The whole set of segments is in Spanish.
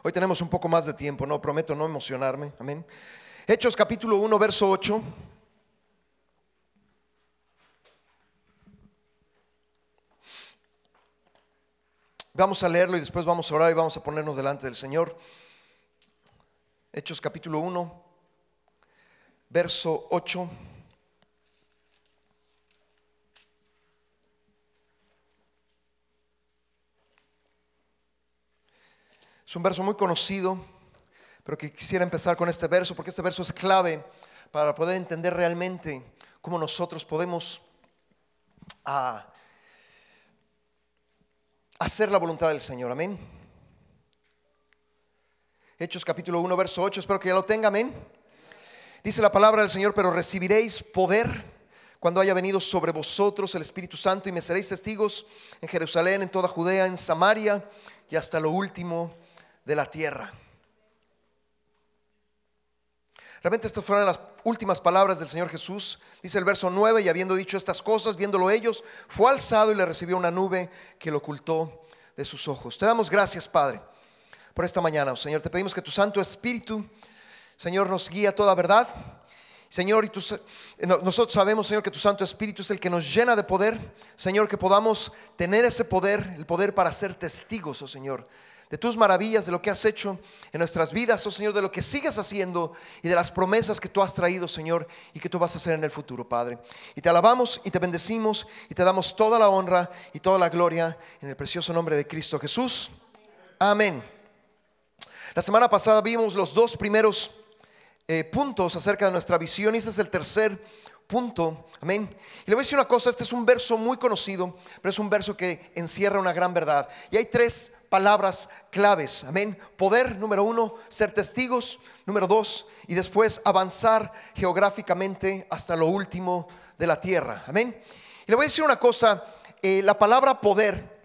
Hoy tenemos un poco más de tiempo, no prometo no emocionarme. Amén. Hechos capítulo 1, verso 8. Vamos a leerlo y después vamos a orar y vamos a ponernos delante del Señor. Hechos capítulo 1, verso 8. Es un verso muy conocido, pero que quisiera empezar con este verso, porque este verso es clave para poder entender realmente cómo nosotros podemos ah, hacer la voluntad del Señor. Amén. Hechos capítulo 1, verso 8, espero que ya lo tenga, amén. Dice la palabra del Señor, pero recibiréis poder cuando haya venido sobre vosotros el Espíritu Santo y me seréis testigos en Jerusalén, en toda Judea, en Samaria y hasta lo último de la tierra. Realmente estas fueron las últimas palabras del Señor Jesús. Dice el verso 9, y habiendo dicho estas cosas, viéndolo ellos, fue alzado y le recibió una nube que lo ocultó de sus ojos. Te damos gracias, Padre, por esta mañana. Señor, te pedimos que tu Santo Espíritu, Señor, nos guíe a toda verdad. Señor, y nosotros sabemos, Señor, que tu Santo Espíritu es el que nos llena de poder. Señor, que podamos tener ese poder, el poder para ser testigos, oh Señor, de tus maravillas, de lo que has hecho en nuestras vidas, oh Señor, de lo que sigues haciendo y de las promesas que tú has traído, Señor, y que tú vas a hacer en el futuro, Padre. Y te alabamos y te bendecimos y te damos toda la honra y toda la gloria en el precioso nombre de Cristo Jesús. Amén. La semana pasada vimos los dos primeros eh, puntos acerca de nuestra visión y este es el tercer punto. Amén. Y le voy a decir una cosa, este es un verso muy conocido, pero es un verso que encierra una gran verdad. Y hay tres palabras claves. Amén. Poder, número uno, ser testigos, número dos, y después avanzar geográficamente hasta lo último de la tierra. Amén. Y le voy a decir una cosa, eh, la palabra poder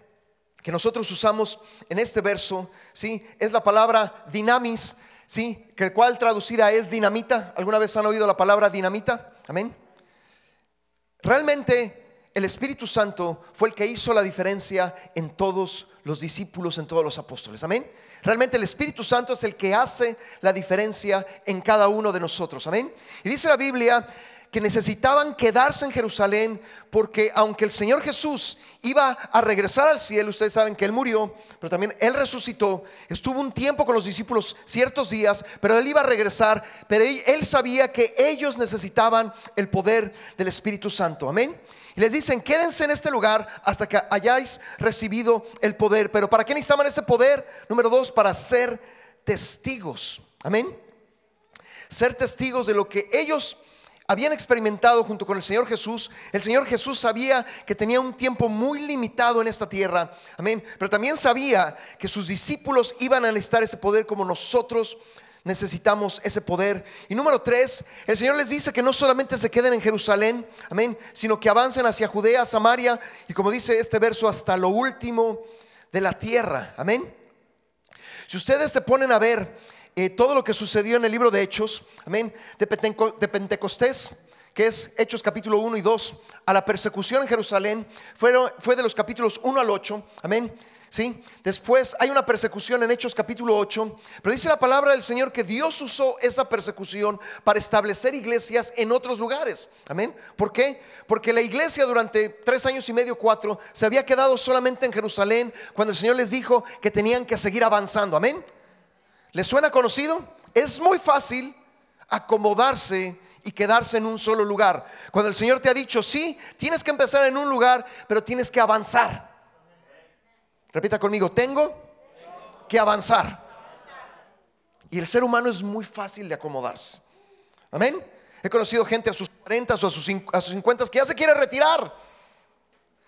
que nosotros usamos en este verso, ¿sí? Es la palabra dinamis, ¿sí? Que el cual traducida es dinamita. ¿Alguna vez han oído la palabra dinamita? Amén. Realmente el Espíritu Santo fue el que hizo la diferencia en todos los discípulos, en todos los apóstoles. Amén. Realmente el Espíritu Santo es el que hace la diferencia en cada uno de nosotros. Amén. Y dice la Biblia que necesitaban quedarse en Jerusalén porque aunque el Señor Jesús iba a regresar al cielo, ustedes saben que Él murió, pero también Él resucitó, estuvo un tiempo con los discípulos ciertos días, pero Él iba a regresar, pero Él, sabía que ellos necesitaban el poder del Espíritu Santo. Amén. Y les dicen, quédense en este lugar hasta que hayáis recibido el poder. Pero ¿para qué necesitaban ese poder? Número dos, para ser testigos. Amén. Ser testigos de lo que ellos habían experimentado junto con el Señor Jesús. El Señor Jesús sabía que tenía un tiempo muy limitado en esta tierra. Amén. Pero también sabía que sus discípulos iban a necesitar ese poder como nosotros necesitamos ese poder. Y número tres, el Señor les dice que no solamente se queden en Jerusalén, amén, sino que avancen hacia Judea, Samaria y como dice este verso, hasta lo último de la tierra, amén. Si ustedes se ponen a ver eh, todo lo que sucedió en el libro de Hechos, amén, de, Pentecostés, que es Hechos capítulo 1 y 2, a la persecución en Jerusalén, fue, fue de los capítulos 1 al 8, amén ¿sí? Después hay una persecución en Hechos capítulo 8, pero dice la palabra del Señor que Dios usó esa persecución para establecer iglesias en otros lugares. Amén. ¿Por qué? Porque la iglesia durante tres años y medio, cuatro, se había quedado solamente en Jerusalén cuando el Señor les dijo que tenían que seguir avanzando. Amén. ¿Les suena conocido? Es muy fácil acomodarse y quedarse en un solo lugar. Cuando el Señor te ha dicho, sí, tienes que empezar en un lugar, pero tienes que avanzar. Repita conmigo, tengo que avanzar. Y el ser humano es muy fácil de acomodarse. Amén. He conocido gente a sus 40 o a sus, a sus 50 que ya se quiere retirar.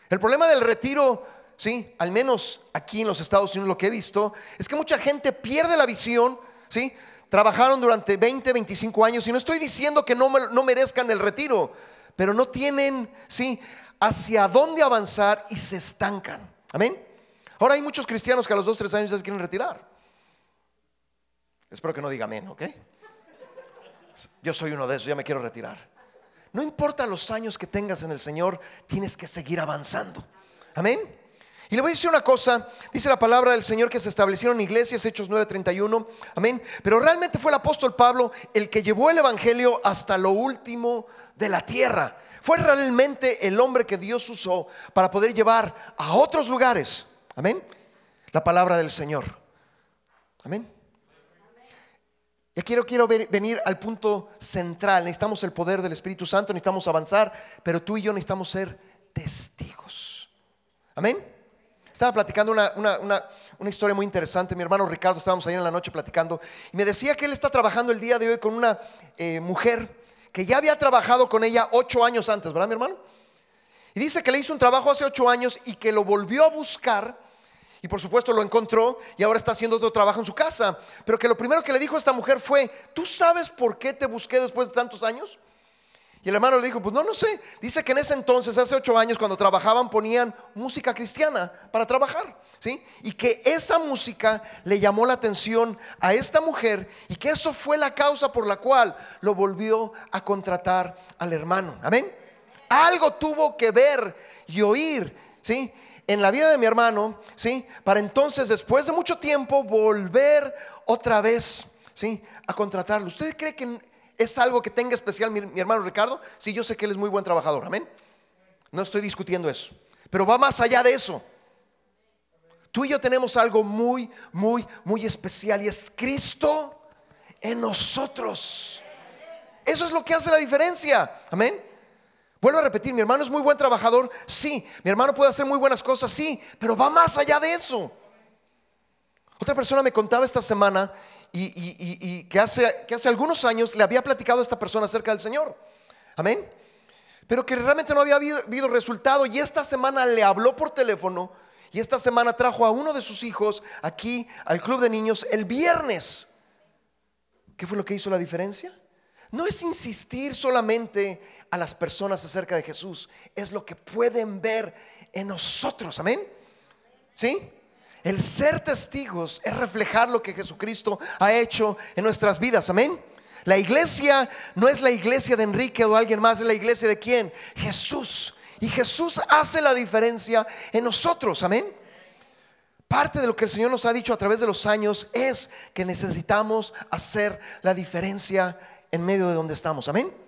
El problema del retiro, sí, al menos aquí en los Estados Unidos lo que he visto, es que mucha gente pierde la visión, sí. Trabajaron durante 20, 25 años y no estoy diciendo que no, no merezcan el retiro, pero no tienen, sí, hacia dónde avanzar y se estancan. Amén. Ahora hay muchos cristianos que a los 2, 3 años ya se quieren retirar. Espero que no diga amén, ¿ok? Yo soy uno de esos, ya me quiero retirar. No importa los años que tengas en el Señor, tienes que seguir avanzando. Amén. Y le voy a decir una cosa, dice la palabra del Señor que se establecieron iglesias, Hechos 9:31, amén. Pero realmente fue el apóstol Pablo el que llevó el Evangelio hasta lo último de la tierra. Fue realmente el hombre que Dios usó para poder llevar a otros lugares, amén, la palabra del Señor. Amén. Ya quiero, quiero venir al punto central. Necesitamos el poder del Espíritu Santo, necesitamos avanzar, pero tú y yo necesitamos ser testigos. Amén. Estaba platicando una, historia muy interesante. Mi hermano Ricardo, estábamos ahí en la noche platicando, y me decía que él está trabajando el día de hoy con una eh, mujer que ya había trabajado con ella ocho años antes, ¿verdad, mi hermano? Y dice que le hizo un trabajo hace ocho años y que lo volvió a buscar. Y por supuesto lo encontró y ahora está haciendo otro trabajo en su casa. Pero que lo primero que le dijo a esta mujer fue, ¿tú sabes por qué te busqué después de tantos años? Y el hermano le dijo, pues no, no sé. Dice que en ese entonces, hace ocho años, cuando trabajaban, ponían música cristiana para trabajar. ¿sí? Y que esa música le llamó la atención a esta mujer y que eso fue la causa por la cual lo volvió a contratar al hermano. Amén. Algo tuvo que ver y oír, ¿sí? En la vida de mi hermano, ¿sí? Para entonces, después de mucho tiempo, volver otra vez, ¿sí? A contratarlo. ¿Usted cree que ¿Es algo que tenga especial mi, hermano Ricardo? Sí, yo sé que él es muy buen trabajador, amén. No estoy discutiendo eso, pero va más allá de eso. Tú y yo tenemos algo muy, muy, muy especial y es Cristo en nosotros. Eso es lo que hace la diferencia, amén. Vuelvo a repetir, mi hermano es muy buen trabajador, sí, mi hermano puede hacer muy buenas cosas, sí, pero va más allá de eso. Otra persona me contaba esta semana y, que, hace, que hace algunos años le había platicado a esta persona acerca del Señor. Amén. Pero que realmente no había habido, resultado y esta semana le habló por teléfono y esta semana trajo a uno de sus hijos aquí al club de niños el viernes. ¿Qué fue lo que hizo la diferencia? No es insistir solamente a las personas acerca de Jesús, es lo que pueden ver en nosotros, amén. ¿Sí? El ser testigos es reflejar lo que Jesucristo ha hecho en nuestras vidas. Amén. La iglesia no es la iglesia de Enrique o alguien más, es la iglesia de quién? Jesús. Y Jesús hace la diferencia en nosotros. Amén. Parte de lo que el Señor nos ha dicho a través de los años es que necesitamos hacer la diferencia en medio de donde estamos. Amén.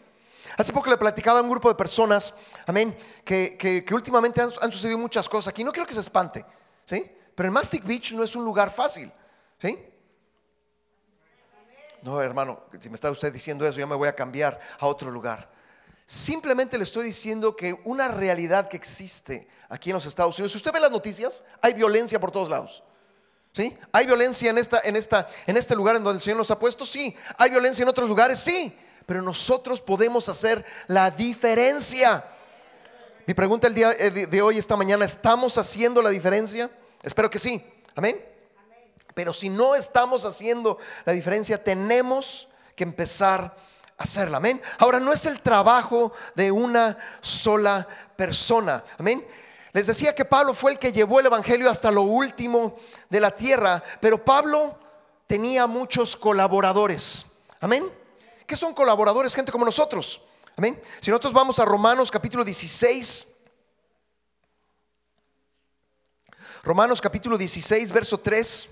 Hace poco le platicaba a un grupo de personas, amén, que, últimamente han, han, sucedido muchas cosas aquí. No quiero que se espante, ¿sí? Pero el Mastic Beach no es un lugar fácil. ¿Sí? No, hermano, si me está usted diciendo eso, yo me voy a cambiar a otro lugar. Simplemente le estoy diciendo que una realidad que existe aquí en los Estados Unidos, si usted ve las noticias, hay violencia por todos lados. ¿Sí? ¿Hay violencia en, esta, en, esta, en este lugar en donde el Señor nos ha puesto? Sí. ¿Hay violencia en otros lugares? Sí. Pero nosotros podemos hacer la diferencia. Mi pregunta el día eh, de hoy, esta mañana, ¿estamos haciendo la diferencia? Espero que sí. Amén. Pero si no estamos haciendo la diferencia, tenemos que empezar a hacerla. Amén. Ahora, no es el trabajo de una sola persona. Amén. Les decía que Pablo fue el que llevó el Evangelio hasta lo último de la tierra, pero Pablo tenía muchos colaboradores. Amén. ¿Qué son colaboradores? Gente como nosotros. Amén. Si nosotros vamos a Romanos capítulo 16, Romanos capítulo 16, verso 3.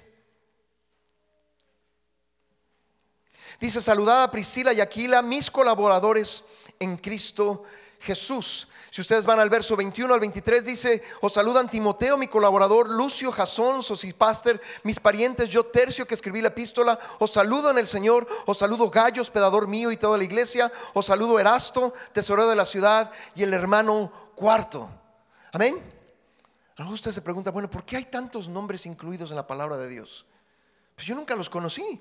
Dice, saludad a Priscila y Aquila, mis colaboradores en Cristo Jesús. Si ustedes van al verso 21 al 23, dice, os saludan Timoteo, mi colaborador, Lucio, Jasón, Sosipaster, mis parientes, yo Tercio, que escribí la epístola, os saludo en el Señor, os saludo Gallo, hospedador mío y toda la iglesia, os saludo Erasto, tesorero de la ciudad, y el hermano cuarto. Amén. Luego usted se pregunta, bueno, ¿por qué hay tantos nombres incluidos en la palabra de Dios? Pues yo nunca los conocí,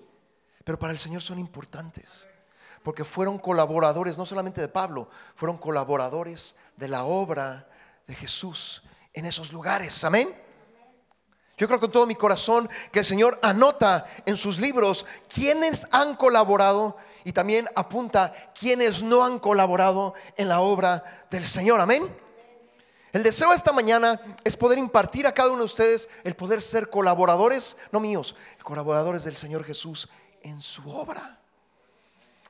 pero para el Señor son importantes, porque fueron colaboradores, no solamente de Pablo, fueron colaboradores de la obra de Jesús en esos lugares. Amén. Yo creo con todo mi corazón que el Señor anota en sus libros quienes han colaborado y también apunta quienes no han colaborado en la obra del Señor. Amén. El deseo de esta mañana es poder impartir a cada uno de ustedes el poder ser colaboradores, no míos, colaboradores del Señor Jesús en su obra.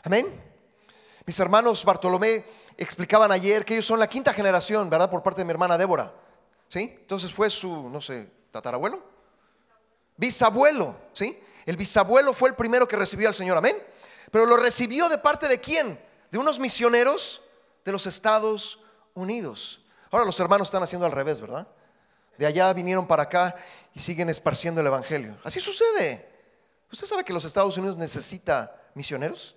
Amén. Mis hermanos Bartolomé explicaban ayer que ellos son la quinta generación, ¿verdad? Por parte de mi hermana Débora. ¿Sí? Entonces fue su, no sé, tatarabuelo. Bisabuelo, ¿sí? El bisabuelo fue el primero que recibió al Señor, amén. Pero lo recibió de parte de quién? De unos misioneros de los Estados Unidos. Ahora los hermanos están haciendo al revés, ¿verdad? De allá vinieron para acá y siguen esparciendo el Evangelio. Así sucede. ¿Usted sabe que los Estados Unidos necesita misioneros?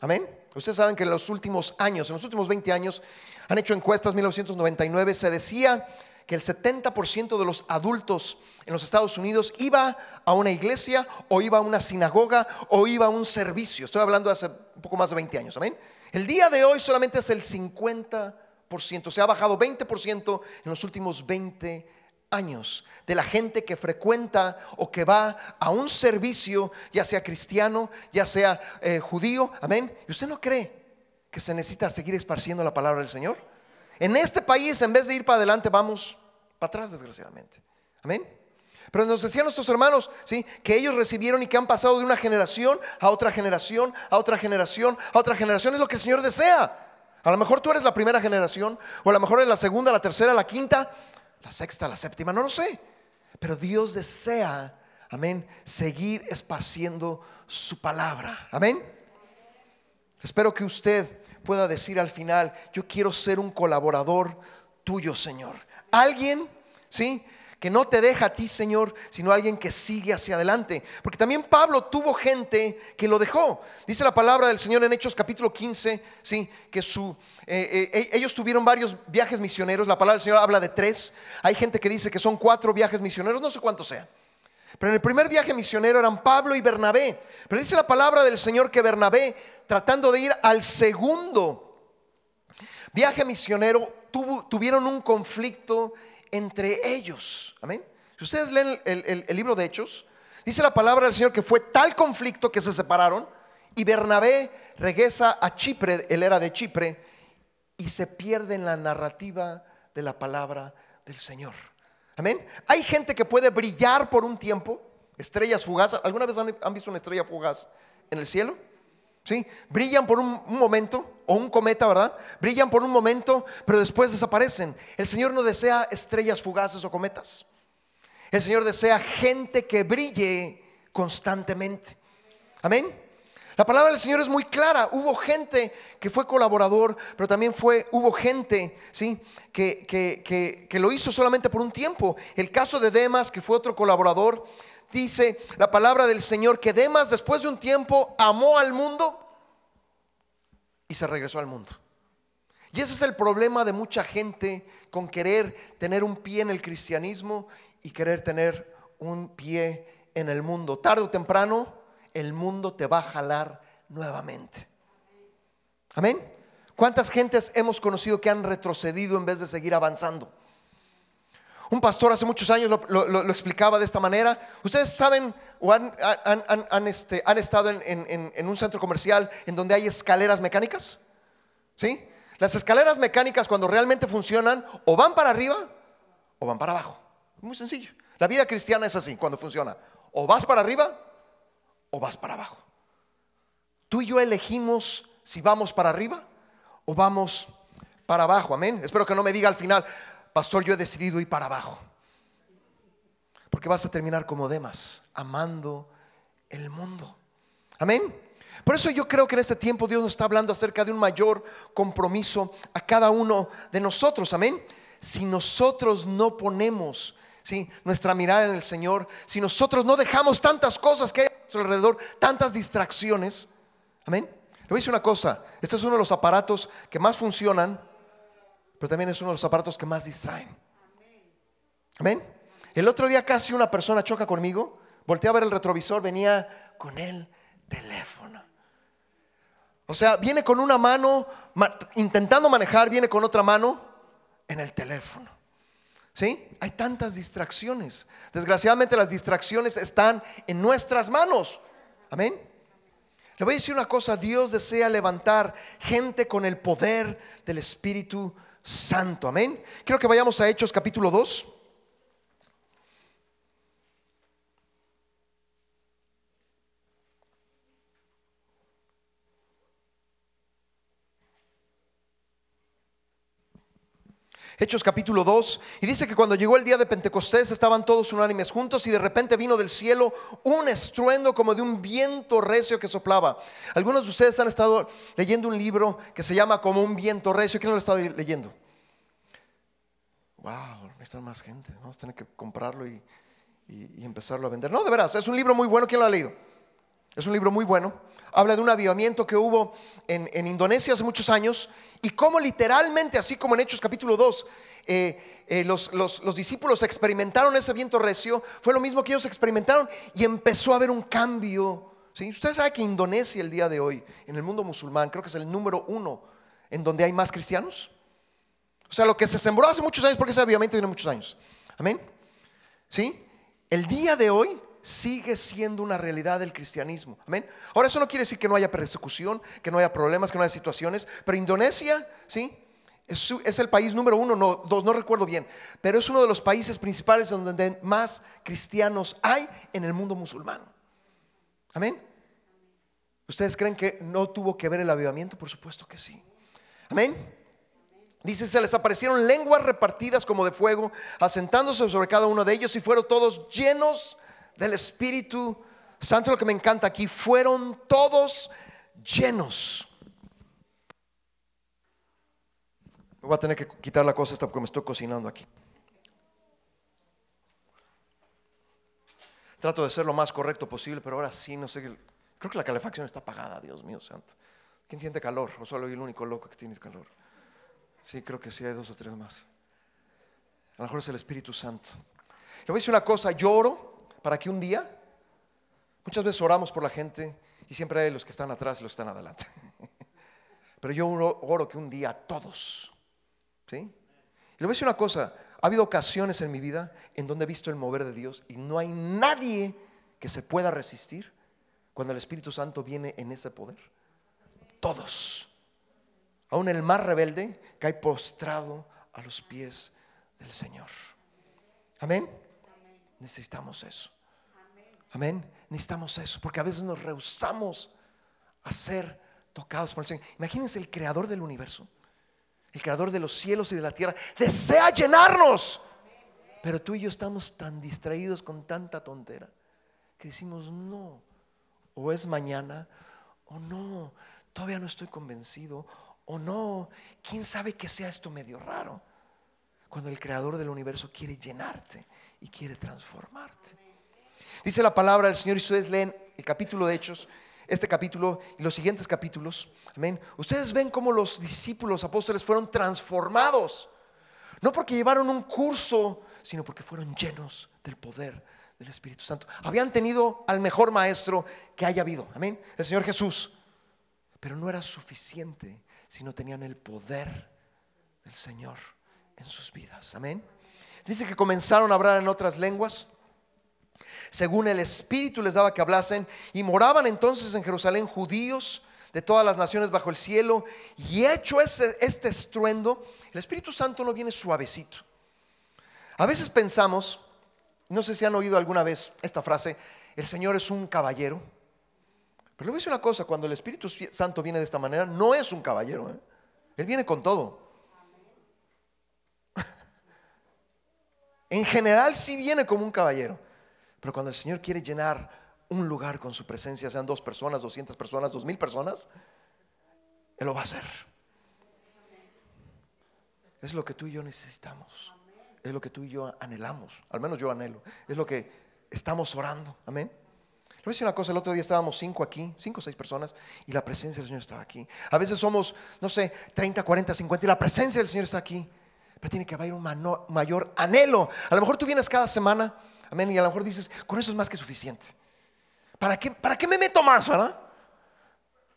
Amén. Ustedes saben que en los últimos años, en los últimos 20 años, han hecho encuestas, 1999, se decía que el 70% de los adultos en los Estados Unidos iba a una iglesia o iba a una sinagoga o iba a un servicio. Estoy hablando de hace un poco más de 20 años, amén. El día de hoy solamente es el 50%, se ha bajado 20% en los últimos 20 años de la gente que frecuenta o que va a un servicio, ya sea cristiano, ya sea eh, judío, amén. ¿Y usted no cree que se necesita seguir esparciendo la palabra del Señor? En este país, en vez de ir para adelante, vamos para atrás, desgraciadamente. Amén. Pero nos decían nuestros hermanos, ¿sí? Que ellos recibieron y que han pasado de una generación a otra generación, a otra generación, a otra generación. Es lo que el Señor desea. A lo mejor tú eres la primera generación, o a lo mejor eres la segunda, la tercera, la quinta, la sexta, la séptima, no lo sé. Pero Dios desea, amén, seguir esparciendo su palabra. Amén. Espero que usted pueda decir al final, yo quiero ser un colaborador tuyo, Señor. Alguien, ¿sí? Que no te deja a ti, Señor, sino alguien que sigue hacia adelante. Porque también Pablo tuvo gente que lo dejó. Dice la palabra del Señor en Hechos capítulo 15, ¿sí? Que su, eh, eh, ellos tuvieron varios viajes misioneros. La palabra del Señor habla de tres. Hay gente que dice que son cuatro viajes misioneros, no sé cuántos sean. Pero en el primer viaje misionero eran Pablo y Bernabé. Pero dice la palabra del Señor que Bernabé, tratando de ir al segundo viaje misionero, tuvieron un conflicto entre ellos. Amén. Si ustedes leen el, libro de Hechos, dice la palabra del Señor que fue tal conflicto que se separaron y Bernabé regresa a Chipre, él era de Chipre, y se pierde en la narrativa de la palabra del Señor. Amén. Hay gente que puede brillar por un tiempo, estrellas fugaces. ¿Alguna vez han, visto una estrella fugaz en el cielo? ¿Sí? Brillan por un, momento, o un cometa, ¿verdad? Brillan por un momento, pero después desaparecen. El Señor no desea estrellas fugaces o cometas. El Señor desea gente que brille constantemente. Amén. La palabra del Señor es muy clara. Hubo gente que fue colaborador, pero también fue, hubo gente, ¿sí? Que, que, que, lo hizo solamente por un tiempo. El caso de Demas, que fue otro colaborador, dice la palabra del Señor que Demas después de un tiempo amó al mundo y se regresó al mundo. Y ese es el problema de mucha gente con querer tener un pie en el cristianismo y querer tener un pie en el mundo. Tarde o temprano el mundo te va a jalar nuevamente. Amén. ¿Cuántas gentes hemos conocido que han retrocedido en vez de seguir avanzando? Un pastor hace muchos años lo, explicaba de esta manera. Ustedes saben o han, este, estado en, un centro comercial en donde hay escaleras mecánicas. ¿Sí? Las escaleras mecánicas cuando realmente funcionan o van para arriba o van para abajo. Muy sencillo. La vida cristiana es así cuando funciona. O vas para arriba o vas para abajo. Tú y yo elegimos si vamos para arriba o vamos para abajo. Amén. Espero que no me diga al final, pastor, yo he decidido ir para abajo. Porque vas a terminar como Demas, amando el mundo. Amén. Por eso yo creo que en este tiempo Dios nos está hablando acerca de un mayor compromiso a cada uno de nosotros. Amén. Si nosotros no ponemos nuestra mirada en el Señor, si nosotros no dejamos tantas cosas que hay a nuestro alrededor, tantas distracciones, amén. Le voy a decir una cosa, este es uno de los aparatos que más funcionan, pero también es uno de los aparatos que más distraen. Amén. El otro día casi una persona choca conmigo, volteé a ver el retrovisor, venía con el teléfono. O sea, viene con una mano intentando manejar, viene con otra mano en el teléfono. ¿Sí? Hay tantas distracciones. Desgraciadamente las distracciones están en nuestras manos. Amén. Le voy a decir una cosa, Dios desea levantar gente con el poder del Espíritu Santo. Amén. Quiero que vayamos a Hechos capítulo 2. Hechos capítulo 2, y dice que cuando llegó el día de Pentecostés estaban todos unánimes juntos y de repente vino del cielo un estruendo como de un viento recio que soplaba. Algunos de ustedes han estado leyendo un libro que se llama Como un viento recio. ¿Quién lo ha estado leyendo? Wow, necesitan más gente. Vamos a tener que comprarlo y, y empezarlo a vender. No, de veras, es un libro muy bueno. ¿Quién lo ha leído? Es un libro muy bueno. Habla de un avivamiento que hubo en, Indonesia hace muchos años y cómo literalmente, así como en Hechos capítulo 2, eh, eh, los, discípulos experimentaron ese viento recio, fue lo mismo que ellos experimentaron y empezó a haber un cambio. ¿sí? Ustedes saben que Indonesia el día de hoy, en el mundo musulmán, creo que es el número uno en donde hay más cristianos. O sea, lo que se sembró hace muchos años, porque ese avivamiento tiene muchos años. Amén. ¿Sí? El día de hoy sigue siendo una realidad del cristianismo. Amén. Ahora eso no quiere decir que no haya persecución, que no haya problemas, que no haya situaciones, pero Indonesia, ¿sí? Es, el país número uno, no, dos, no recuerdo bien, pero es uno de los países principales donde más cristianos hay en el mundo musulmán. Amén. ¿Ustedes creen que no tuvo que ver el avivamiento? Por supuesto que sí. Amén. Dice, se les aparecieron lenguas repartidas como de fuego, asentándose sobre cada uno de ellos y fueron todos llenos del Espíritu Santo, lo que me encanta aquí, fueron todos llenos. Voy a tener que quitar la cosa esta porque me estoy cocinando aquí. Trato de ser lo más correcto posible, pero ahora sí, no sé. Creo que la calefacción está apagada, Dios mío santo. ¿Quién siente calor? ¿O solo el único loco que tiene calor? Sí, creo que sí, hay dos o tres más. A lo mejor es el Espíritu Santo. Le voy a decir una cosa, lloro para que un día, muchas veces oramos por la gente y siempre hay los que están atrás y los que están adelante. Pero yo oro que un día todos, ¿sí? Le voy a decir una cosa, ha habido ocasiones en mi vida en donde he visto el mover de Dios y no hay nadie que se pueda resistir cuando el Espíritu Santo viene en ese poder. Todos. Aún el más rebelde cae postrado a los pies del Señor. Amén. Necesitamos eso. Amén. Necesitamos eso, porque a veces nos rehusamos a ser tocados por el Señor. Imagínense el creador del universo, el creador de los cielos y de la tierra, desea llenarnos. Pero tú y yo estamos tan distraídos con tanta tontera que decimos no, o es mañana, o no, todavía no estoy convencido, o no, quién sabe que sea esto medio raro. Cuando el creador del universo quiere llenarte y quiere transformarte. Dice la palabra del Señor y ustedes leen el capítulo de Hechos, este capítulo y los siguientes capítulos. Amén. Ustedes ven cómo los discípulos apóstoles fueron transformados. No porque llevaron un curso, sino porque fueron llenos del poder del Espíritu Santo. Habían tenido al mejor maestro que haya habido. Amén. El Señor Jesús. Pero no era suficiente, sino tenían el poder del Señor en sus vidas. Amén. Dice que comenzaron a hablar en otras lenguas, según el Espíritu les daba que hablasen, y moraban entonces en Jerusalén judíos de todas las naciones bajo el cielo, y hecho este estruendo, el Espíritu Santo no viene suavecito. A veces pensamos, no sé si han oído alguna vez esta frase, el Señor es un caballero. Pero le voy a decir una cosa, cuando el Espíritu Santo viene de esta manera, no es un caballero. ¿eh? Él viene con todo. En general sí viene como un caballero, pero cuando el Señor quiere llenar un lugar con su presencia, sean dos personas, doscientas personas, dos mil personas, Él lo va a hacer. Es lo que tú y yo necesitamos. Es lo que tú y yo anhelamos. Al menos yo anhelo. Es lo que estamos orando. Amén. Le voy a decir una cosa, el otro día estábamos cinco aquí, cinco o seis personas, y la presencia del Señor estaba aquí. A veces somos, no sé, 30, 40, 50, y la presencia del Señor está aquí pero tiene que haber un mayor anhelo. A lo mejor tú vienes cada semana, amén, y a lo mejor dices, con eso es más que suficiente. ¿Para qué, para qué me meto más, verdad?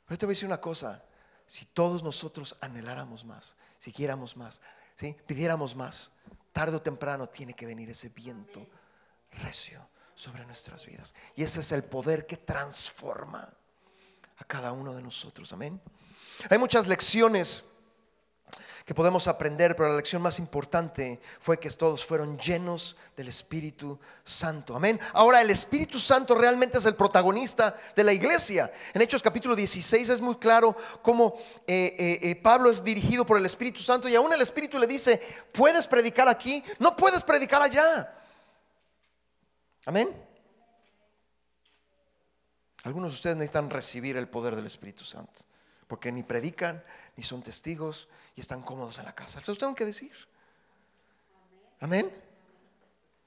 Pero te voy a decir una cosa, si todos nosotros anheláramos más, si quieramos más, ¿sí? pidiéramos más, tarde o temprano tiene que venir ese viento recio sobre nuestras vidas. Y ese es el poder que transforma a cada uno de nosotros. Amén. Hay muchas lecciones que podemos aprender, pero la lección más importante fue que todos fueron llenos del Espíritu Santo. Amén. Ahora el Espíritu Santo realmente es el protagonista de la iglesia. En Hechos capítulo 16 es muy claro cómo eh, eh, eh, Pablo es dirigido por el Espíritu Santo y aún el Espíritu le dice, puedes predicar aquí, no puedes predicar allá. Amén. Algunos de ustedes necesitan recibir el poder del Espíritu Santo, porque ni predican, ni son testigos y están cómodos en la casa. Se los tengo que decir. Amén.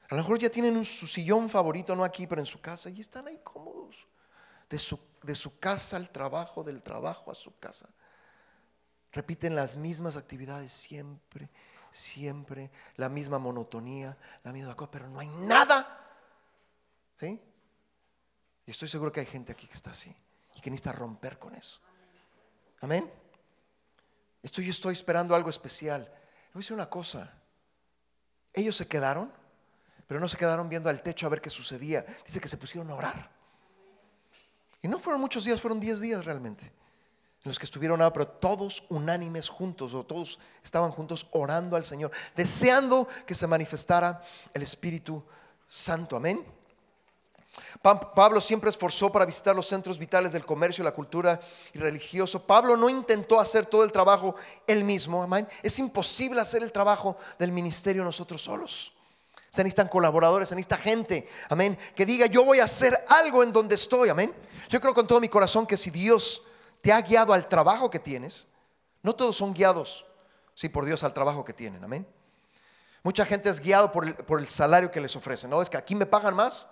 A lo mejor ya tienen su sillón favorito, no aquí, pero en su casa, y están ahí cómodos. De su, de su casa al trabajo, del trabajo a su casa. Repiten las mismas actividades siempre, siempre, la misma monotonía, la misma cosa, pero no hay nada. ¿Sí? Y estoy seguro que hay gente aquí que está así y que necesita romper con eso. Amén. Yo estoy esperando algo especial. Le voy a decir una cosa. Ellos se quedaron, pero no se quedaron viendo al techo a ver qué sucedía. Dice que se pusieron a orar. Y no fueron muchos días, fueron diez días realmente. En los que estuvieron, pero todos unánimes juntos, o todos estaban juntos orando al Señor, deseando que se manifestara el Espíritu Santo. Amén. Pablo siempre esforzó para visitar los centros vitales del comercio, la cultura y religioso. Pablo no intentó hacer todo el trabajo él mismo. Amén. Es imposible hacer el trabajo del ministerio nosotros solos. Se necesitan colaboradores, se necesita gente, amén, que diga yo voy a hacer algo en donde estoy, amén. Yo creo con todo mi corazón que si Dios te ha guiado al trabajo que tienes, no todos son guiados, sí, por Dios al trabajo que tienen, amén. Mucha gente es guiado por el, por el salario que les ofrecen, no es que aquí me pagan más,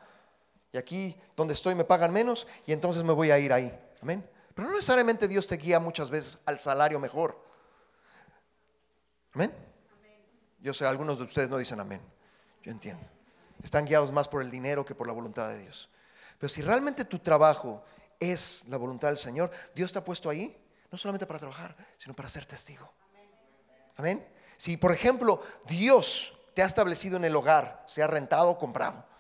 y aquí donde estoy me pagan menos y entonces me voy a ir ahí. Amén. Pero no necesariamente Dios te guía muchas veces al salario mejor. Amén. Yo sé, algunos de ustedes no dicen amén. Yo entiendo. Están guiados más por el dinero que por la voluntad de Dios. Pero si realmente tu trabajo es la voluntad del Señor, Dios te ha puesto ahí, no solamente para trabajar, sino para ser testigo. Amén. Si, por ejemplo, Dios te ha establecido en el hogar, sea rentado o comprado,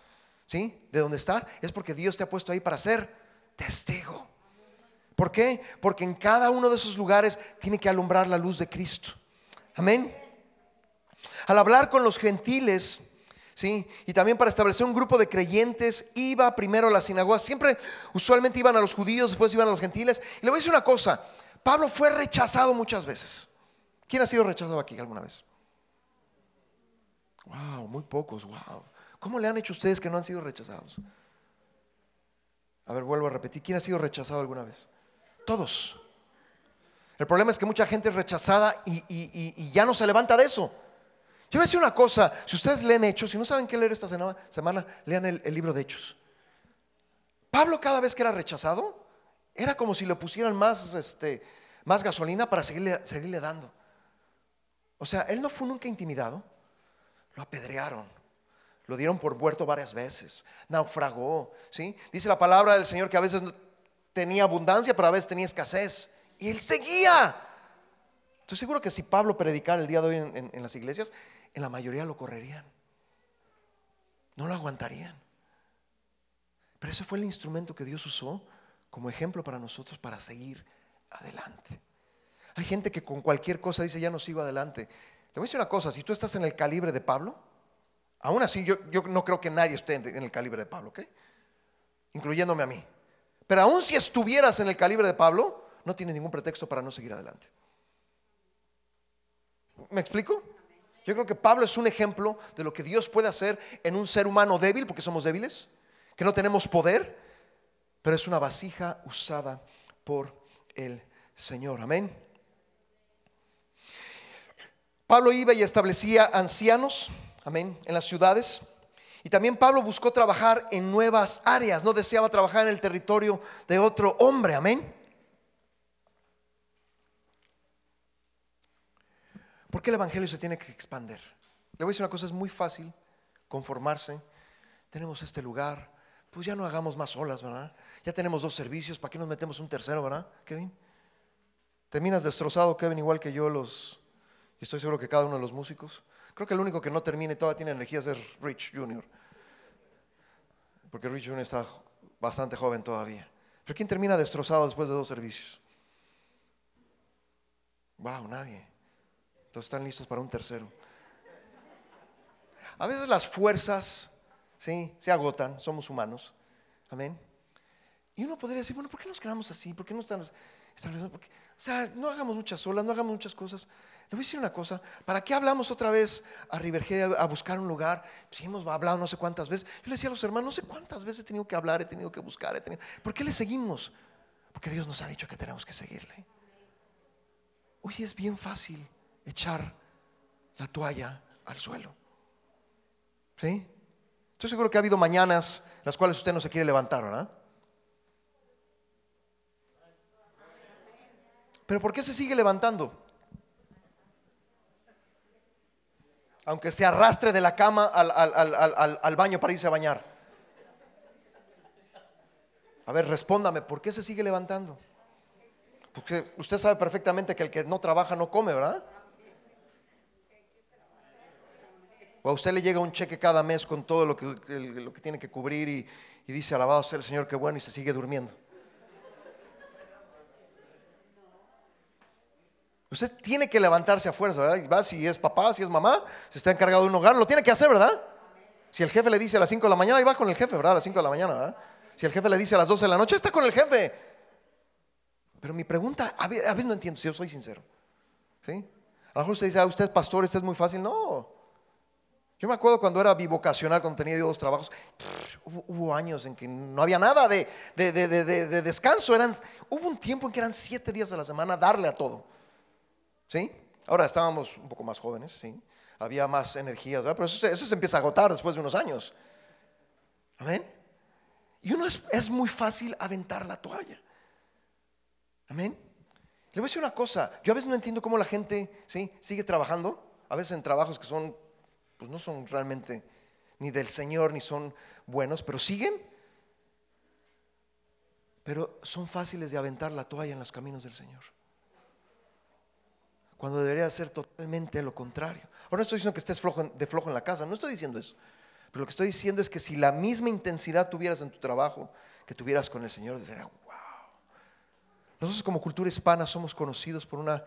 ¿sí? De dónde estás, es porque Dios te ha puesto ahí para ser testigo. ¿Por qué? Porque en cada uno de esos lugares tiene que alumbrar la luz de Cristo. Amén. Al hablar con los gentiles, ¿sí? Y también para establecer un grupo de creyentes, iba primero a la sinagoga. Siempre, usualmente iban a los judíos, después iban a los gentiles. Y le voy a decir una cosa, Pablo fue rechazado muchas veces. ¿Quién ha sido rechazado aquí alguna vez? Wow, muy pocos, wow. ¿Cómo le han hecho ustedes que no han sido rechazados? A ver, vuelvo a repetir. ¿Quién ha sido rechazado alguna vez? Todos. El problema es que mucha gente es rechazada y, ya no se levanta de eso. Yo voy a decir una cosa, si ustedes leen Hechos, si no saben qué leer esta semana, lean el, libro de Hechos. Pablo cada vez que era rechazado, era como si le pusieran más, este, más gasolina para seguirle, seguirle dando. O sea, él no fue nunca intimidado, lo apedrearon, lo dieron por muerto varias veces. Naufragó. ¿sí? Dice la palabra del Señor que a veces tenía abundancia, pero a veces tenía escasez. Y él seguía. Estoy seguro que si Pablo predicara el día de hoy en, las iglesias, en la mayoría lo correrían. No lo aguantarían. Pero ese fue el instrumento que Dios usó como ejemplo para nosotros para seguir adelante. Hay gente que con cualquier cosa dice, ya no sigo adelante. Le voy a decir una cosa, si tú estás en el calibre de Pablo, Aún así, yo, no creo que nadie esté en el calibre de Pablo, ¿ok? Incluyéndome a mí. Pero aún si estuvieras en el calibre de Pablo, no tienes ningún pretexto para no seguir adelante. ¿Me explico? Yo creo que Pablo es un ejemplo de lo que Dios puede hacer en un ser humano débil, porque somos débiles, que no tenemos poder, pero es una vasija usada por el Señor. Amén. Pablo iba y establecía ancianos amén, en las ciudades. Y también Pablo buscó trabajar en nuevas áreas, no deseaba trabajar en el territorio de otro hombre, amén. ¿Por qué el Evangelio se tiene que expander? Le voy a decir una cosa, es muy fácil conformarse. Tenemos este lugar, pues ya no hagamos más olas, ¿verdad? Ya tenemos dos servicios, ¿para qué nos metemos un tercero, verdad, Kevin? Terminas destrozado, Kevin, igual que yo, los, y estoy seguro que cada uno de los músicos. Creo que el único que no termina y todavía tiene energías es Rich Jr. Porque Rich Jr. está bastante joven todavía. Pero ¿quién termina destrozado después de dos servicios? Wow, nadie. Entonces están listos para un tercero. A veces las fuerzas, sí, se agotan, somos humanos. Amén. Y uno podría decir, bueno, ¿por qué nos quedamos así? ¿Por qué no estamos o sea, no hagamos muchas olas, no hagamos muchas cosas. Le voy a decir una cosa, ¿para qué hablamos otra vez a Riverhead a buscar un lugar? Pues hemos hablado no sé cuántas veces. Yo le decía a los hermanos, no sé cuántas veces he tenido que hablar, he tenido que buscar, he tenido... ¿Por qué le seguimos? Porque Dios nos ha dicho que tenemos que seguirle. Hoy es bien fácil echar la toalla al suelo. ¿Sí? Estoy seguro que ha habido mañanas en las cuales usted no se quiere levantar, ¿verdad? Pero ¿por qué se sigue levantando? Aunque se arrastre de la cama al, baño para irse a bañar. A ver, respóndame, ¿por qué se sigue levantando? Porque usted sabe perfectamente que el que no trabaja no come, ¿verdad? O a usted le llega un cheque cada mes con todo lo que, tiene que cubrir y, y dice, alabado sea el Señor, qué bueno, y se sigue durmiendo. Usted tiene que levantarse a fuerza, ¿verdad? Va, si es papá, si es mamá, si está encargado de un hogar, lo tiene que hacer, ¿verdad? Si el jefe le dice a las 5 de la mañana, ahí va con el jefe, ¿verdad? A las 5 de la mañana, ¿verdad? Si el jefe le dice a las 12 de la noche, está con el jefe. Pero mi pregunta, a veces no entiendo, si yo soy sincero. ¿Sí? A lo mejor usted dice, ah, usted es pastor, esto es muy fácil. No. Yo me acuerdo cuando era bivocacional, cuando tenía dos trabajos, hubo, años en que no había nada de, de, descanso. Hubo un tiempo en que eran siete días a la semana darle a todo. ¿Sí? Ahora estábamos un poco más jóvenes, ¿sí? Había más energías, Pero eso se, empieza a agotar después de unos años. Amén. Y uno es, muy fácil aventar la toalla. Amén. Le voy a decir una cosa, yo a veces no entiendo cómo la gente ¿sí? sigue trabajando, a veces en trabajos que son, pues no son realmente ni del Señor, ni son buenos, pero siguen. Pero son fáciles de aventar la toalla en los caminos del Señor cuando debería ser totalmente lo contrario. Ahora no estoy diciendo que estés de flojo en la casa, no estoy diciendo eso. Pero lo que estoy diciendo es que si la misma intensidad tuvieras en tu trabajo que tuvieras con el Señor, diría, wow. Nosotros como cultura hispana somos conocidos por una,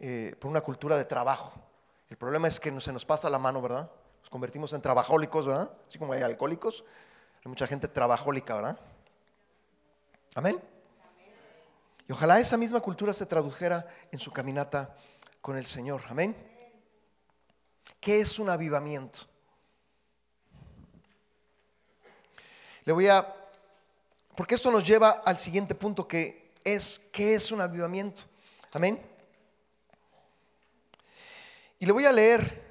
eh, por una cultura de trabajo. El problema es que se nos pasa la mano, ¿verdad? Nos convertimos en trabajólicos, ¿verdad? Así como hay alcohólicos, hay mucha gente trabajólica, ¿verdad? Amén. Y ojalá esa misma cultura se tradujera en su caminata con el Señor. Amén. ¿Qué es un avivamiento? Le voy a, porque esto nos lleva al siguiente punto que es, ¿qué es un avivamiento? Amén. Y le voy a leer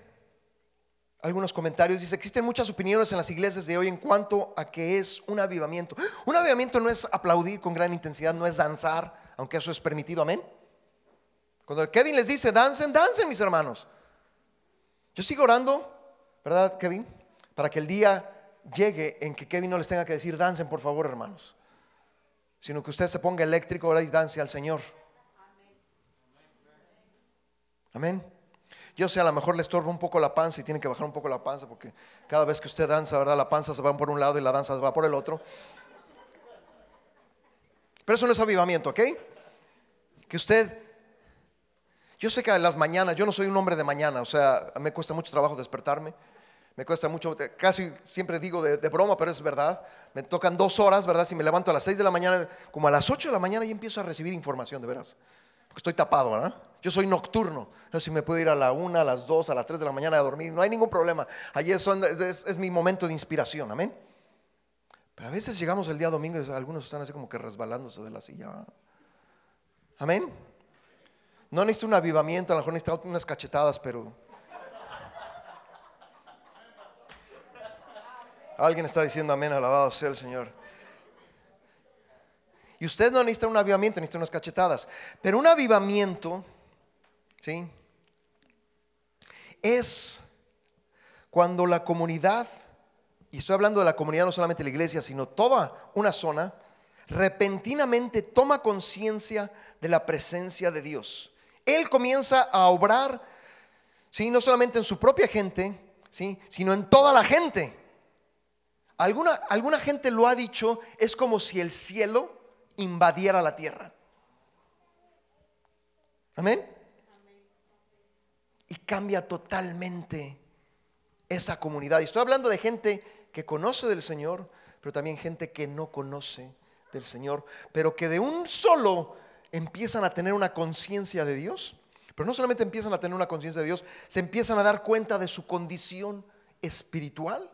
algunos comentarios. Dice, existen muchas opiniones en las iglesias de hoy en cuanto a qué es un avivamiento. Un avivamiento no es aplaudir con gran intensidad, no es danzar, aunque eso es permitido, amén. Cuando Kevin les dice, dancen, dancen mis hermanos. Yo sigo orando, ¿verdad, Kevin? Para que el día llegue en que Kevin no les tenga que decir, dancen por favor, hermanos. Sino que usted se ponga eléctrico y dance al Señor. Amén. Yo sé, a lo mejor le estorba un poco la panza y tiene que bajar un poco la panza porque cada vez que usted danza, ¿verdad? La panza se va por un lado y la danza se va por el otro. Pero eso no es avivamiento, ¿ok? Que usted yo sé que a las mañanas, yo no soy un hombre de mañana, o sea, me cuesta mucho trabajo despertarme. Me cuesta mucho, casi siempre digo de, broma, pero es verdad. Me tocan dos horas, ¿verdad? Si me levanto a las seis de la mañana, como a las ocho de la mañana y empiezo a recibir información, de veras. Porque estoy tapado, ¿verdad? Yo soy nocturno. No si me puedo ir a la una, a las dos, a las tres de la mañana a dormir. No hay ningún problema. Allí es, es, mi momento de inspiración, amén. Pero a veces llegamos el día domingo y algunos están así como que resbalándose de la silla. Amén. No necesito un avivamiento, a lo mejor necesito unas cachetadas, pero... Alguien está diciendo amén, alabado sea el Señor. Y usted no necesita un avivamiento, necesita unas cachetadas. Pero un avivamiento, ¿sí? Es cuando la comunidad, y estoy hablando de la comunidad, no solamente la iglesia, sino toda una zona, repentinamente toma conciencia de la presencia de Dios. Él comienza a obrar, ¿sí? no solamente en su propia gente, ¿sí? sino en toda la gente. Alguna, alguna gente lo ha dicho, es como si el cielo invadiera la tierra. Amén. y cambia totalmente esa comunidad. Y estoy hablando de gente que conoce del Señor, pero también gente que no conoce del Señor, pero que de un solo empiezan a tener una conciencia de Dios. Pero no solamente empiezan a tener una conciencia de Dios, se empiezan a dar cuenta de su condición espiritual.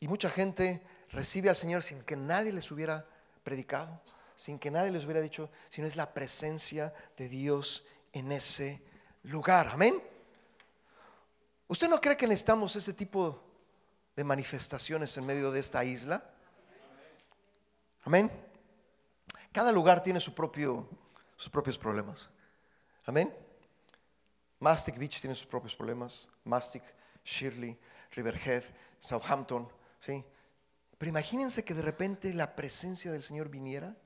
Y mucha gente recibe al Señor sin que nadie les hubiera predicado, sin que nadie les hubiera dicho, sino es la presencia de Dios en ese lugar. Amén. ¿Usted no cree que necesitamos ese tipo de manifestaciones en medio de esta isla? Amén. Cada lugar tiene sus propios problemas. Amén. Mastic Beach tiene sus propios problemas. Mastic, Shirley, Riverhead, Southampton. ¿sí? Pero imagínense que de repente la presencia del Señor viniera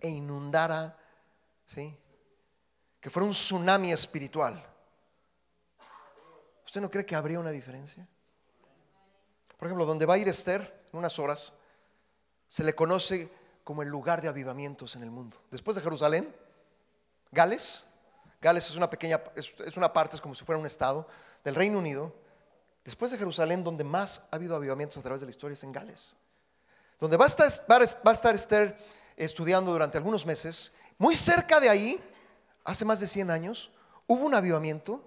e inundara, ¿sí? que fuera un tsunami espiritual. ¿Usted no cree que habría una diferencia? Por ejemplo, donde va a ir Esther en unas horas, se le conoce como el lugar de avivamientos en el mundo. Después de Jerusalén, Gales, Gales es una pequeña, es, una parte, es como si fuera un estado del Reino Unido. Después de Jerusalén, donde más ha habido avivamientos a través de la historia es en Gales. Donde va a estar, va a estar Esther estudiando durante algunos meses. Muy cerca de ahí, hace más de 100 años, hubo un avivamiento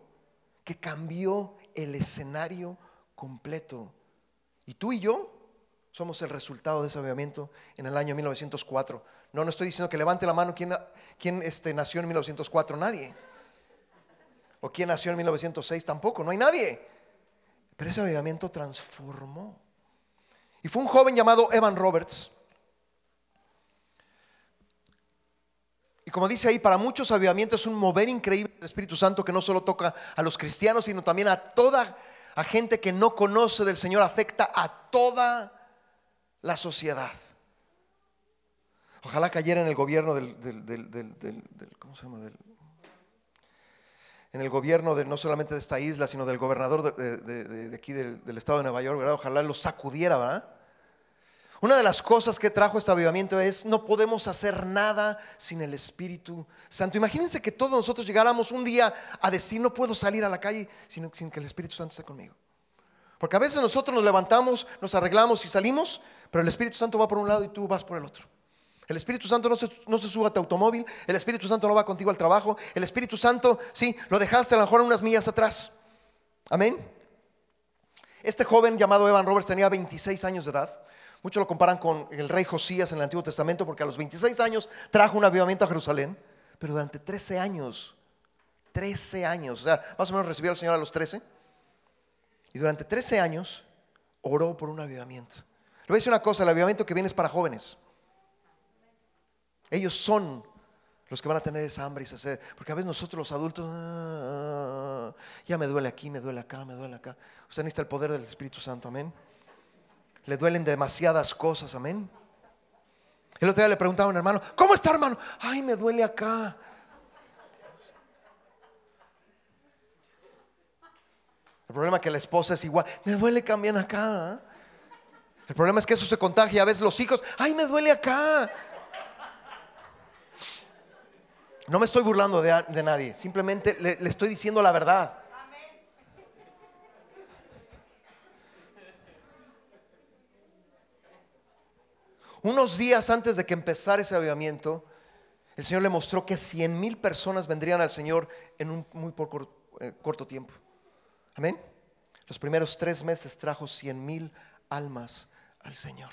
que cambió el escenario completo. Y tú y yo somos el resultado de ese avivamiento en el año 1904. No, no estoy diciendo que levante la mano quién, quién este, nació en 1904, nadie. O quién nació en 1906, tampoco, no hay nadie. Pero ese avivamiento transformó. Y fue un joven llamado Evan Roberts. Y como dice ahí, para muchos avivamientos es un mover increíble del Espíritu Santo que no solo toca a los cristianos, sino también a toda a gente que no conoce del Señor, afecta a toda la sociedad. Ojalá cayera en el gobierno del, ¿cómo se llama? en el gobierno de, no solamente de esta isla, sino del gobernador de, aquí del, estado de Nueva York, ¿verdad? Ojalá lo sacudiera, ¿verdad? Una de las cosas que trajo este avivamiento es no podemos hacer nada sin el Espíritu Santo. Imagínense que todos nosotros llegáramos un día a decir no puedo salir a la calle sin, sin que el Espíritu Santo esté conmigo. Porque a veces nosotros nos levantamos, nos arreglamos y salimos, pero el Espíritu Santo va por un lado y tú vas por el otro. El Espíritu Santo no se, sube a tu automóvil, el Espíritu Santo no va contigo al trabajo, el Espíritu Santo, sí, lo dejaste a lo mejor unas millas atrás. Amén. Este joven llamado Evan Roberts tenía 26 años de edad. Muchos lo comparan con el rey Josías en el Antiguo Testamento porque a los 26 años trajo un avivamiento a Jerusalén, pero durante 13 años, 13 años, o sea, más o menos recibió al Señor a los 13, y durante 13 años oró por un avivamiento. Le voy a decir una cosa, el avivamiento que viene es para jóvenes. Ellos son los que van a tener esa hambre y esa sed. Porque a veces nosotros los adultos, ah, ya me duele aquí, me duele acá, me duele acá. Usted necesita el poder del Espíritu Santo, amén le duelen demasiadas cosas, amén. El otro día le preguntaba a un hermano, ¿cómo está hermano? Ay, me duele acá. El problema es que la esposa es igual, me duele también acá. ¿eh? El problema es que eso se contagia a veces los hijos, ay, me duele acá. No me estoy burlando de, nadie, simplemente le estoy diciendo la verdad. Unos días antes de que empezara ese avivamiento, el Señor le mostró que 100 mil personas vendrían al Señor en un muy eh, corto tiempo. Amén. Los primeros tres meses trajo 100 mil almas al Señor.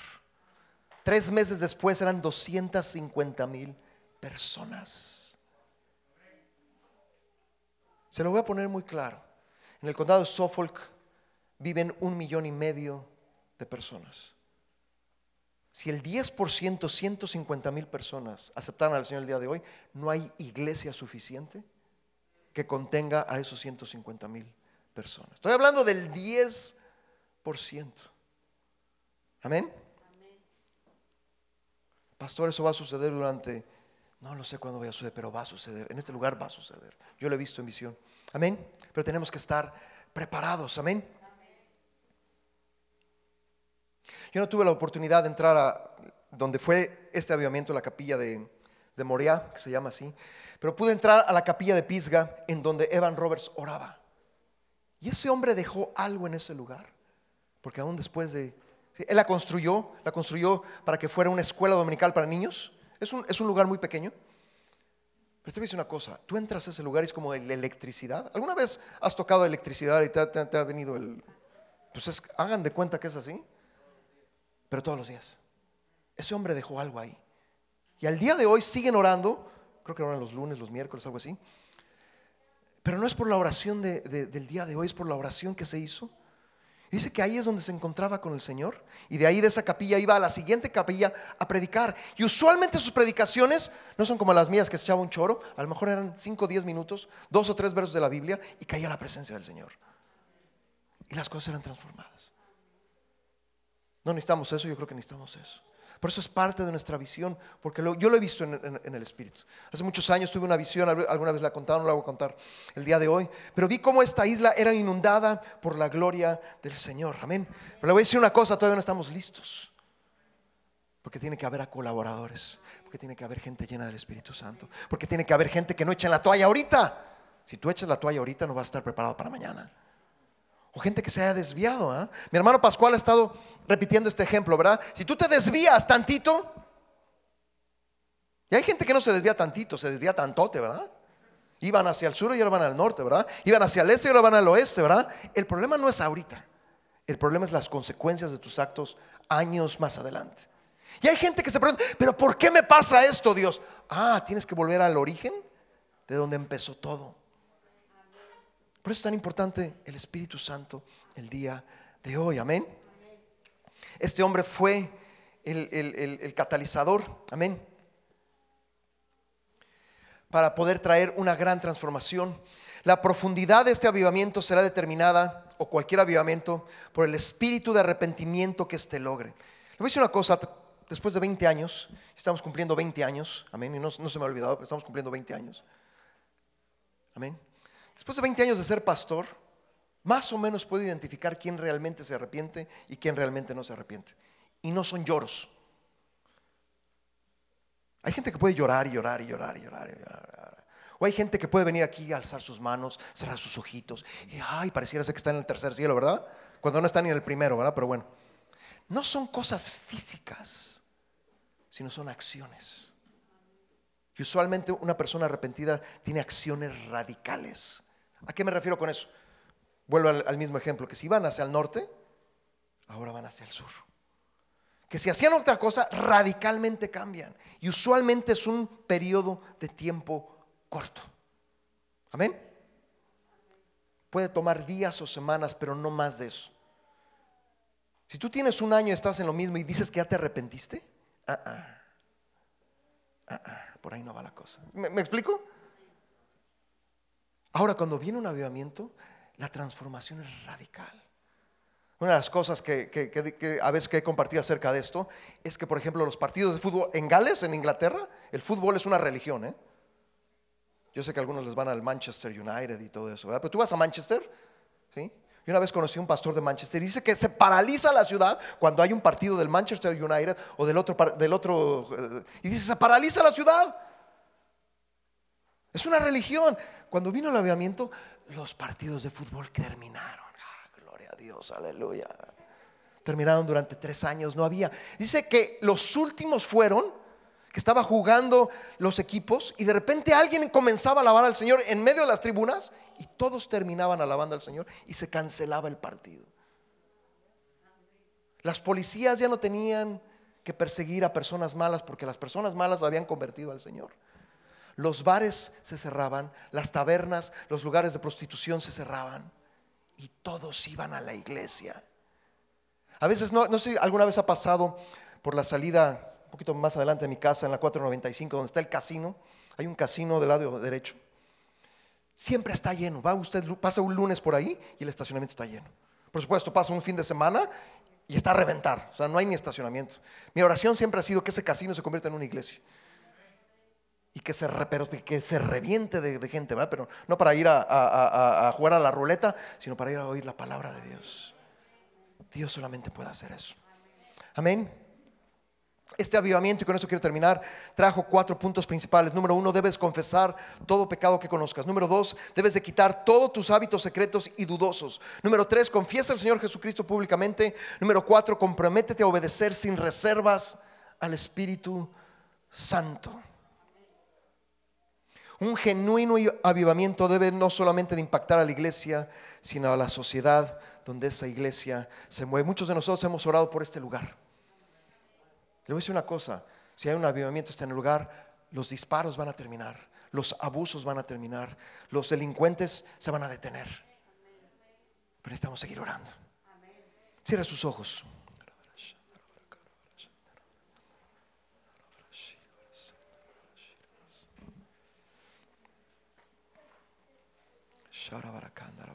Tres meses después eran 250 mil personas. Se lo voy a poner muy claro. En el condado de Suffolk viven un millón y medio de personas. Si el 10%, 150 mil personas aceptaran al Señor el día de hoy, no hay iglesia suficiente que contenga a esos 150 mil personas. Estoy hablando del 10%. Amén. Pastor, eso va a suceder durante, no lo sé cuándo vaya a suceder, pero va a suceder. En este lugar va a suceder. Yo lo he visto en visión. Amén. Pero tenemos que estar preparados. Amén. Yo no tuve la oportunidad de entrar a donde fue este avivamiento, la capilla de, de que se llama así. Pero pude entrar a la capilla de Pisga en donde Evan Roberts oraba. Y ese hombre dejó algo en ese lugar. Porque aún después de... Él la construyó, la construyó para que fuera una escuela dominical para niños. Es un, es un lugar muy pequeño. Pero te voy a decir una cosa, tú entras a ese lugar y es como la electricidad. ¿Alguna vez has tocado electricidad y te, ha venido el... Pues hagan de cuenta que es así. Pero todos los días. Ese hombre dejó algo ahí. Y al día de hoy siguen orando, creo que oran los lunes, los miércoles, algo así. Pero no es por la oración del día de hoy, es por la oración que se hizo. Dice que ahí es donde se encontraba con el Señor. Y de ahí de esa capilla iba a la siguiente capilla a predicar. Y usualmente sus predicaciones no son como las mías que se echaba un choro. A lo mejor eran 5 o 10 minutos, dos o tres versos de la Biblia y caía la presencia del Señor. Y las cosas eran transformadas. No necesitamos eso, yo creo que necesitamos eso. Por eso es parte de nuestra visión, porque yo lo he visto en, el Espíritu. Hace muchos años tuve una visión, alguna vez la contaron, no la voy a contar el día de hoy, pero vi cómo esta isla era inundada por la gloria del Señor. Amén. Pero le voy a decir una cosa, todavía no estamos listos, porque tiene que haber a colaboradores, porque tiene que haber gente llena del Espíritu Santo, porque tiene que haber gente que no eche la toalla ahorita. Si tú echas la toalla ahorita, no vas a estar preparado para mañana o gente que se haya desviado. ¿ah? Mi hermano Pascual ha estado repitiendo este ejemplo, ¿verdad? Si tú te desvías tantito, y hay gente que no se desvía tantito, se desvía tantote, ¿verdad? Iban hacia el sur y ahora van al norte, ¿verdad? Iban hacia el este y ahora van al oeste, ¿verdad? El problema no es ahorita. El problema es las consecuencias de tus actos años más adelante. Y hay gente que se pregunta, pero ¿por qué me pasa esto, Dios? Ah, tienes que volver al origen de donde empezó todo. Por eso es tan importante el Espíritu Santo el día de hoy. Amén. Este hombre fue el, catalizador. Amén. Para poder traer una gran transformación. La profundidad de este avivamiento será determinada, o cualquier avivamiento, por el espíritu de arrepentimiento que éste logre. Le voy a decir una cosa, después de 20 años, estamos cumpliendo 20 años, amén, y no, no se me ha olvidado, pero estamos cumpliendo 20 años. Amén. Después de 20 años de ser pastor, más o menos puedo identificar quién realmente se arrepiente y quién realmente no se arrepiente. Y no son lloros. Hay gente que puede llorar y llorar y llorar y llorar. Y llorar. O hay gente que puede venir aquí alzar sus manos, cerrar sus ojitos. Y pareciera ser que está en el tercer cielo, ¿verdad? Cuando no está ni en el primero, ¿verdad? Pero bueno, no son cosas físicas, sino son acciones. Y usualmente una persona arrepentida tiene acciones radicales ¿A qué me refiero con eso? Vuelvo al, mismo ejemplo, que si iban hacia el norte, ahora van hacia el sur. Que si hacían otra cosa, radicalmente cambian. Y usualmente es un periodo de tiempo corto. Amén. Puede tomar días o semanas, pero no más de eso. Si tú tienes un año y estás en lo mismo y dices que ya te arrepentiste, ah, ah. Ah, por ahí no va la cosa. ¿Me explico? Ahora, cuando viene un avivamiento, la transformación es radical. Una de las cosas que, a veces que he compartido acerca de esto es que, por ejemplo, los partidos de fútbol en Gales, en Inglaterra, el fútbol es una religión. ¿eh? Yo sé que algunos les van al Manchester United y todo eso, ¿verdad? pero tú vas a Manchester, ¿sí? Y una vez conocí a un pastor de Manchester y dice que se paraliza la ciudad cuando hay un partido del Manchester United o del otro, del otro eh, y dice, se paraliza la ciudad. Es una religión. Cuando vino el avivamiento, los partidos de fútbol terminaron. Ah, gloria a Dios, aleluya. Terminaron durante tres años, no había. Dice que los últimos fueron, que estaba jugando los equipos y de repente alguien comenzaba a alabar al Señor en medio de las tribunas y todos terminaban alabando al Señor y se cancelaba el partido. Las policías ya no tenían que perseguir a personas malas porque las personas malas habían convertido al Señor los bares se cerraban, las tabernas, los lugares de prostitución se cerraban y todos iban a la iglesia. A veces, no, no sé, alguna vez ha pasado por la salida, un poquito más adelante de mi casa, en la 495, donde está el casino. Hay un casino del lado derecho. Siempre está lleno. Va usted, pasa un lunes por ahí y el estacionamiento está lleno. Por supuesto, pasa un fin de semana y está a reventar. O sea, no hay ni estacionamiento. Mi oración siempre ha sido que ese casino se convierta en una iglesia y que se, que se reviente de, gente, ¿verdad? Pero no para ir a, jugar a la ruleta, sino para ir a oír la palabra de Dios. Dios solamente puede hacer eso. Amén. Este avivamiento, y con eso quiero terminar, trajo cuatro puntos principales. Número uno, debes confesar todo pecado que conozcas. Número dos, debes de quitar todos tus hábitos secretos y dudosos. Número tres, confiesa al Señor Jesucristo públicamente. Número cuatro, comprométete a obedecer sin reservas al Espíritu Santo. Un genuino avivamiento debe no solamente de impactar a la iglesia, sino a la sociedad donde esa iglesia se mueve. Muchos de nosotros hemos orado por este lugar. Le voy a decir una cosa, si hay un avivamiento en el lugar, los disparos van a terminar, los abusos van a terminar, los delincuentes se van a detener. Pero necesitamos seguir orando. Cierra sus ojos. シャラバラカンダラ